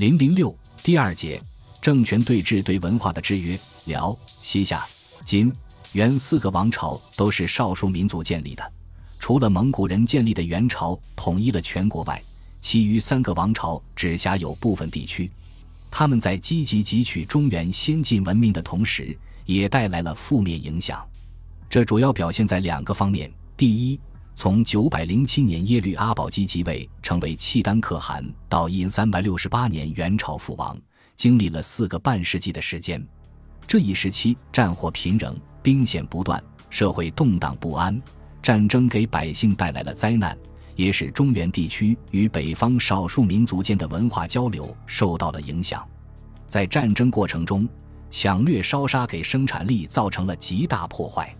零零六第二节，政权对峙对文化的制约。辽、西夏、金、元四个王朝都是少数民族建立的，除了蒙古人建立的元朝统一了全国外，其余三个王朝只辖有部分地区。他们在积极汲取中原先进文明的同时，也带来了负面影响。这主要表现在两个方面：第一，从九百零七年耶律阿保机即位，成为契丹可汗，到一三百六十八年元朝覆亡，经历了四个半世纪的时间。这一时期战火频仍，兵险不断，社会动荡不安，战争给百姓带来了灾难。也使中原地区与北方少数民族间的文化交流受到了影响，在战争过程中，抢掠烧杀给生产力造成了极大破坏。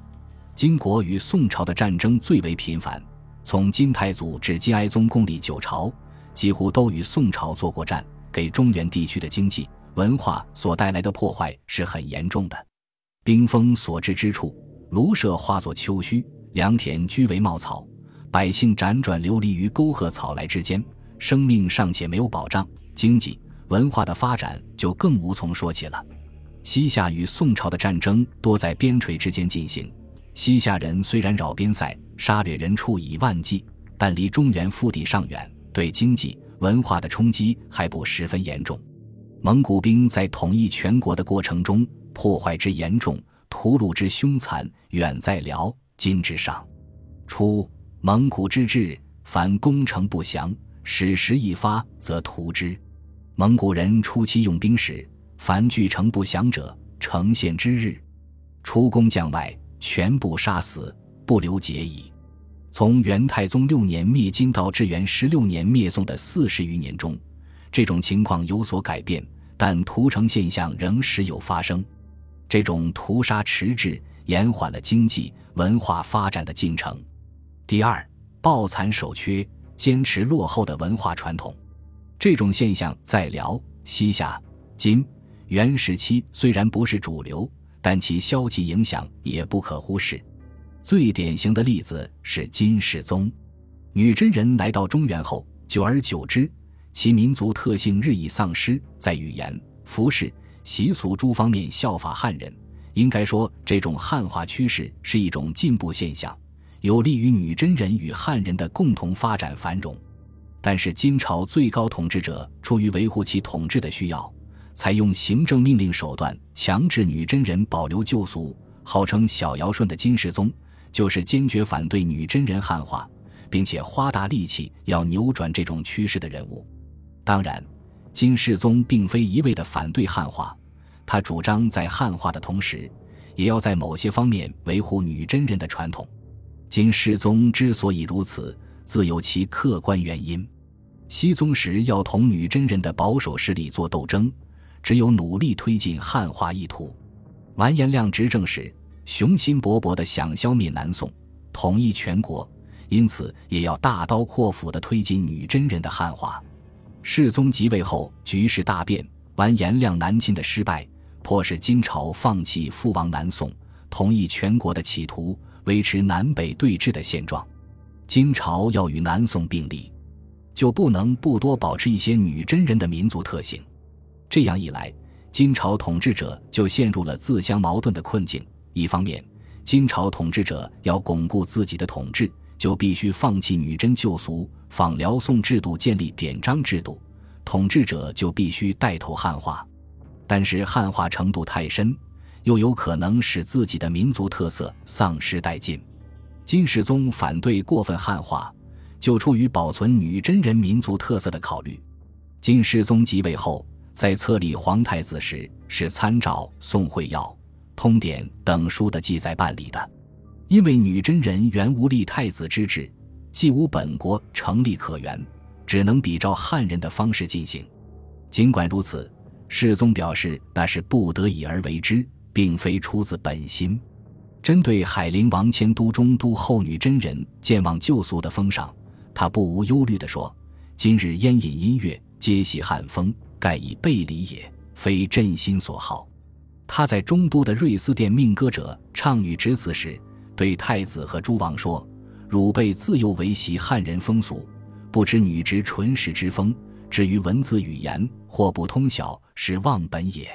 金国与宋朝的战争最为频繁，从金太祖至金哀宗共历九朝，几乎都与宋朝作过战，给中原地区的经济文化所带来的破坏是很严重的。兵锋所至之处，庐舍化作丘墟，良田居为茂草。百姓辗转流离于沟壑草莱之间，生命尚且没有保障，经济文化的发展就更无从说起了。西夏与宋朝的战争多在边陲之间进行，西夏人虽然扰边塞，杀掠人畜以万计，但离中原腹地尚远，对经济文化的冲击还不十分严重。蒙古兵在统一全国的过程中，破坏之严重，屠戮之凶残，远在辽金之上。初。蒙古之治，凡攻城不降，矢石一发，则屠之。蒙古人初期用兵时，凡据城不降者，城陷之日，出攻将外，全部杀死，不留节矣。从元太宗六年灭金到至元十六年灭宋的四十余年中，这种情况有所改变，但屠城现象仍时有发生。这种屠杀迟滞，延缓了经济文化发展的进程。第二，抱残守缺，坚持落后的文化传统，这种现象在辽、西夏、金、元时期虽然不是主流，但其消极影响也不可忽视。最典型的例子是金世宗，女真人来到中原后，久而久之，其民族特性日益丧失，在语言、服饰、习俗诸方面效法汉人。应该说，这种汉化趋势是一种进步现象。有利于女真人与汉人的共同发展繁荣，但是金朝最高统治者出于维护其统治的需要，采用行政命令手段强制女真人保留旧俗。号称小尧舜的金世宗，就是坚决反对女真人汉化，并且花大力气要扭转这种趋势的人物。当然，金世宗并非一味的反对汉化，他主张在汉化的同时，也要在某些方面维护女真人的传统。金世宗之所以如此，自有其客观原因。熹宗时要同女真人的保守势力作斗争，只有努力推进汉化意图。完颜亮执政时，雄心勃勃地想消灭南宋，统一全国，因此也要大刀阔斧地推进女真人的汉化。世宗即位后，局势大变，完颜亮南侵的失败，迫使金朝放弃父王南宋、统一全国的企图。维持南北对峙的现状，金朝要与南宋并立，就不能不多保持一些女真人的民族特性。这样一来，金朝统治者就陷入了自相矛盾的困境。一方面，金朝统治者要巩固自己的统治，就必须放弃女真旧俗，仿辽宋制度建立典章制度；统治者就必须带头汉化，但是汉化程度太深。又有可能使自己的民族特色丧失殆尽。金世宗反对过分汉化，就出于保存女真人民族特色的考虑。金世宗即位后，在册立皇太子时，是参照《宋会要》《通典》等书的记载办理的。因为女真人原无立太子之志，既无本国成立可原，只能比照汉人的方式进行。尽管如此，世宗表示那是不得已而为之。并非出自本心。针对海陵王迁都中都后女真人健忘旧俗的封赏，他不无忧虑地说：“今日烟饮音乐，皆系汉风，盖以背礼也，非朕心所好。”他在中都的瑞思殿命歌者唱女之词时，对太子和诸王说：“汝辈自幼为习汉人风俗，不知女直纯实之风，至于文字语言，或不通晓，是忘本也。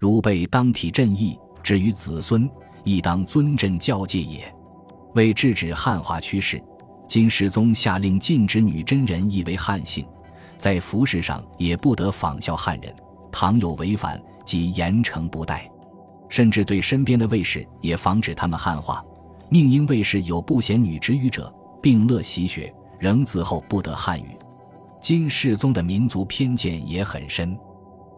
汝辈当体朕意，至于子孙，亦当尊朕教戒也。为制止汉化趋势，金世宗下令禁止女真人译为汉姓，在服饰上也不得仿效汉人，倘有违反，即严惩不贷。甚至对身边的卫士也防止他们汉化，命因卫士有不贤女之语者，并乐习学，仍自后不得汉语。金世宗的民族偏见也很深。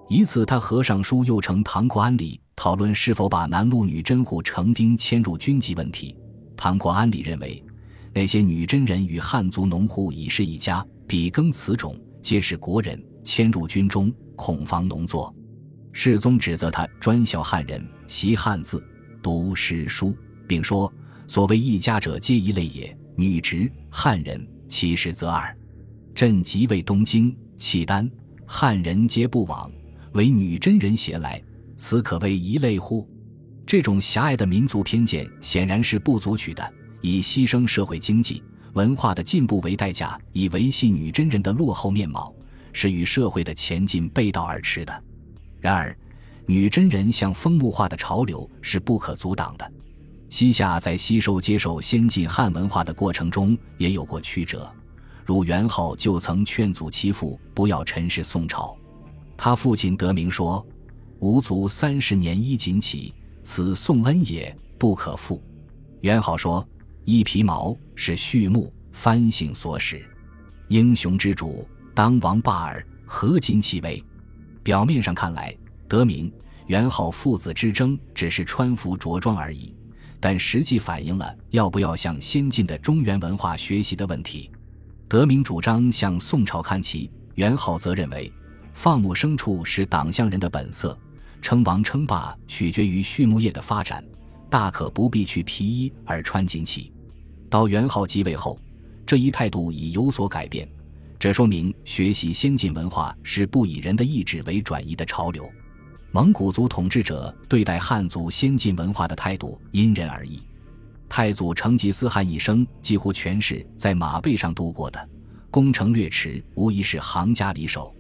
一次，他和尚书右丞唐国安里讨论是否把南路女真户成丁迁入军籍问题。唐国安里认为，那些女真人与汉族农户已是一家，比耕此种，皆是国人，迁入军中，恐防农作。世宗指责他专笑汉人，习汉字，读诗书，并说：“所谓一家者，皆一类也。女直汉人，其实则二。朕即位东京，契丹汉人皆不往，唯女真人携来，此可谓一类乎？”这种狭隘的民族偏见显然是不足取的，以牺牲社会经济文化的进步为代价，以维系女真人的落后面貌，是与社会的前进背道而驰的。然而，女真人向风木化的潮流是不可阻挡的。西夏在吸收接受先进汉文化的过程中也有过曲折，如元昊就曾劝阻其父不要陈氏宋朝。他父亲得名说：“吾族三十年衣锦起，此宋恩也，不可复。”元昊说：“一皮毛是畜牧翻性所使，英雄之主当王霸尔，何今其为？”表面上看来，德明、元昊父子之争只是穿服着装而已，但实际反映了要不要向先进的中原文化学习的问题。德明主张向宋朝看齐，元昊则认为放牧牲畜是党项人的本色，称王称霸取决于畜牧业的发展，大可不必去皮衣而穿锦旗。到元昊即位后，这一态度已有所改变。这说明学习先进文化是不以人的意志为转移的潮流。蒙古族统治者对待汉族先进文化的态度因人而异。太祖成吉思汗一生几乎全是在马背上度过的，攻城略池无疑是行家里手，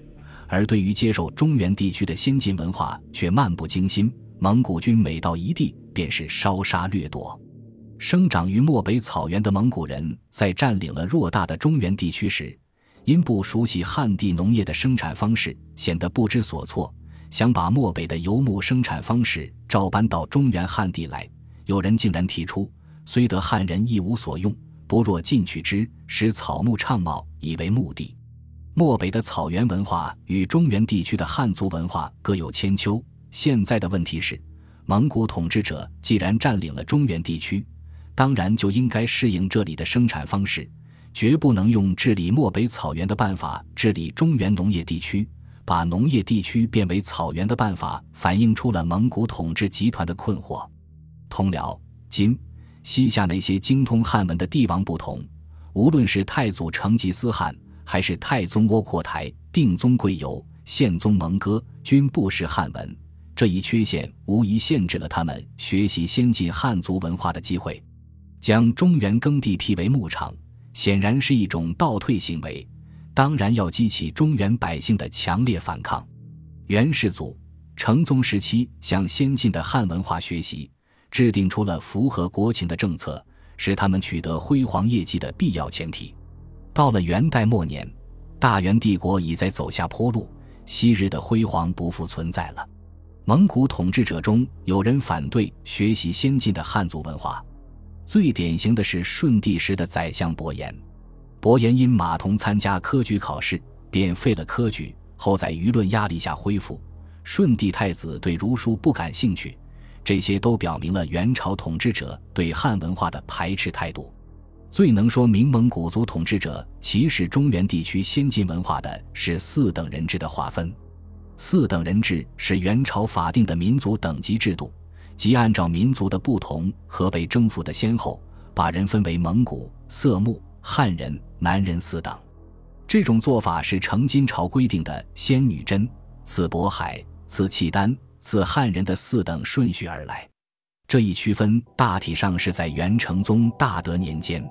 而对于接受中原地区的先进文化却漫不经心。蒙古军每到一地便是烧杀掠夺。生长于漠北草原的蒙古人在占领了偌大的中原地区时，因不熟悉汉地农业的生产方式，显得不知所措，想把漠北的游牧生产方式照搬到中原汉地来。有人竟然提出：“虽得汉人一无所用，不若进取之，使草木畅茂，以为目的。”漠北的草原文化与中原地区的汉族文化各有千秋。现在的问题是，蒙古统治者既然占领了中原地区，当然就应该适应这里的生产方式。绝不能用治理漠北草原的办法治理中原农业地区，把农业地区变为草原的办法，反映出了蒙古统治集团的困惑。通辽、金、西夏那些精通汉文的帝王不同，无论是太祖成吉思汗，还是太宗窝阔台、定宗贵由、宪宗蒙哥，均不识汉文。这一缺陷无疑限制了他们学习先进汉族文化的机会。将中原耕地辟为牧场。显然是一种倒退行为，当然要激起中原百姓的强烈反抗。元世祖、成宗时期向先进的汉文化学习，制定出了符合国情的政策，是他们取得辉煌业绩的必要前提。到了元代末年，大元帝国已在走下坡路，昔日的辉煌不复存在了。蒙古统治者中有人反对学习先进的汉族文化。最典型的是顺帝时的宰相伯颜，伯颜因马童参加科举考试，便废了科举，后在舆论压力下恢复。顺帝太子对儒书不感兴趣，这些都表明了元朝统治者对汉文化的排斥态度。最能说明蒙古族统治者歧视中原地区先进文化的是四等人制的划分。四等人制是元朝法定的民族等级制度。即按照民族的不同和被征服的先后，把人分为蒙古、色目、汉人、南人四等。这种做法是成金朝规定的先女真、次渤海、次契丹、次汉人的四等顺序而来。这一区分大体上是在元成宗大德年间。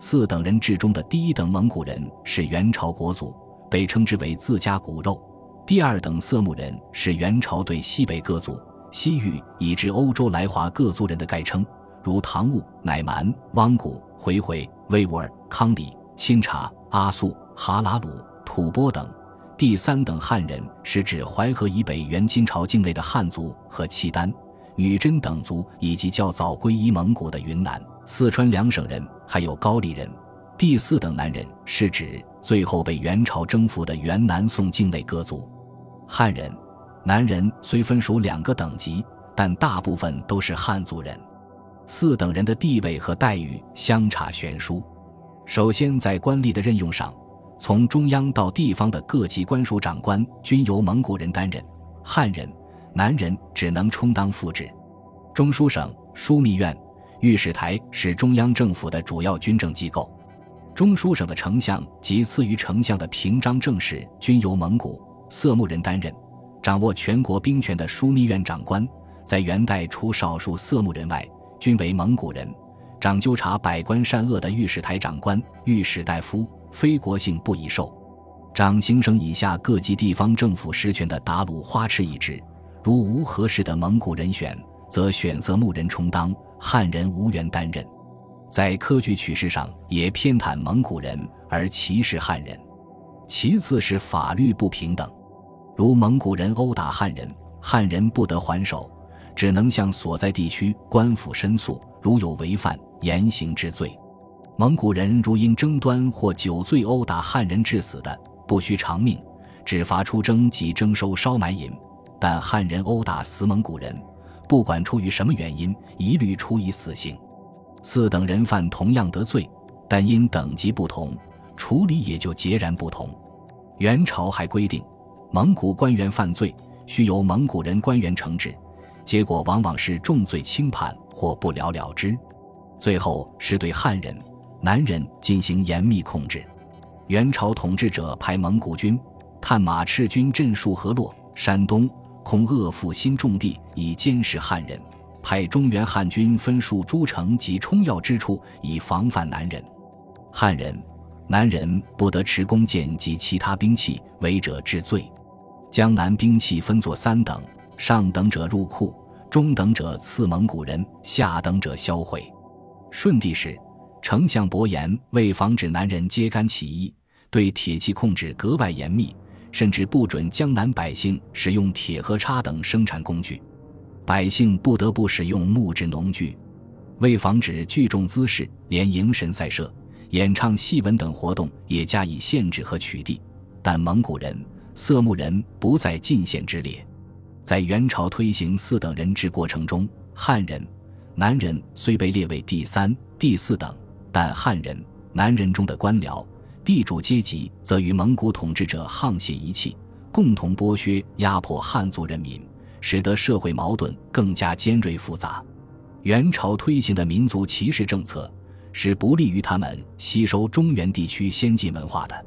四等人制中的第一等蒙古人是元朝国族，被称之为自家骨肉。第二等色目人是元朝对西北各族、西域以至欧洲来华各族人的概称，如唐兀、乃蛮、汪古、回回、维吾尔、康里、钦察、阿速、哈拉鲁、吐蕃等。第三等汉人是指淮河以北元金朝境内的汉族和契丹、女真等族，以及较早归依蒙古的云南、四川两省人，还有高丽人。第四等男人是指最后被元朝征服的元南宋境内各族。汉人，男人虽分属两个等级，但大部分都是汉族人。四等人的地位和待遇相差悬殊。首先，在官吏的任用上，从中央到地方的各级官署长官均由蒙古人担任，汉人，男人只能充当副职。中书省、枢密院、御史台是中央政府的主要军政机构。中书省的丞相及次于丞相的平章政事均由蒙古色目人担任，掌握全国兵权的枢密院长官，在元代除少数色目人外，均为蒙古人。掌纠察百官善恶的御史台长官、御史大夫，非国姓不宜授。掌行省以下各级地方政府实权的达鲁花赤一职，如无合适的蒙古人选，则选色目人充当，汉人无缘担任。在科举取士上也偏袒蒙古人而歧视汉人，其次是法律不平等，如蒙古人殴打汉人，汉人不得还手，只能向所在地区官府申诉，如有违犯，严刑治罪。蒙古人如因争端或酒醉殴打汉人致死的，不需偿命，只罚出征及征收烧买银；但汉人殴打死蒙古人，不管出于什么原因，一律处以死刑。四等人犯同样得罪，但因等级不同，处理也就截然不同。元朝还规定，蒙古官员犯罪，需由蒙古人官员惩治，结果往往是重罪轻判或不了了之。最后是对汉人、男人进行严密控制。元朝统治者派蒙古军探马赤军镇戍河洛、山东，恐扼腹新重地，以监视汉人。派中原汉军分戍诸城及冲要之处，以防范南人。汉人、南人不得持弓箭及其他兵器，违者治罪。江南兵器分作三等：上等者入库，中等者赐蒙古人，下等者销毁。顺帝时，丞相伯颜为防止南人揭竿起义，对铁器控制格外严密，甚至不准江南百姓使用铁和叉等生产工具。百姓不得不使用木质农具，为防止聚众滋事，连迎神赛社、演唱戏文等活动也加以限制和取缔。但蒙古人、色目人不在进献之列。在元朝推行四等人制过程中，汉人、南人虽被列为第三、第四等，但汉人、南人中的官僚、地主阶级则与蒙古统治者沆瀣一气，共同剥削、压迫汉族人民。使得社会矛盾更加尖锐复杂。元朝推行的民族歧视政策，是不利于他们吸收中原地区先进文化的。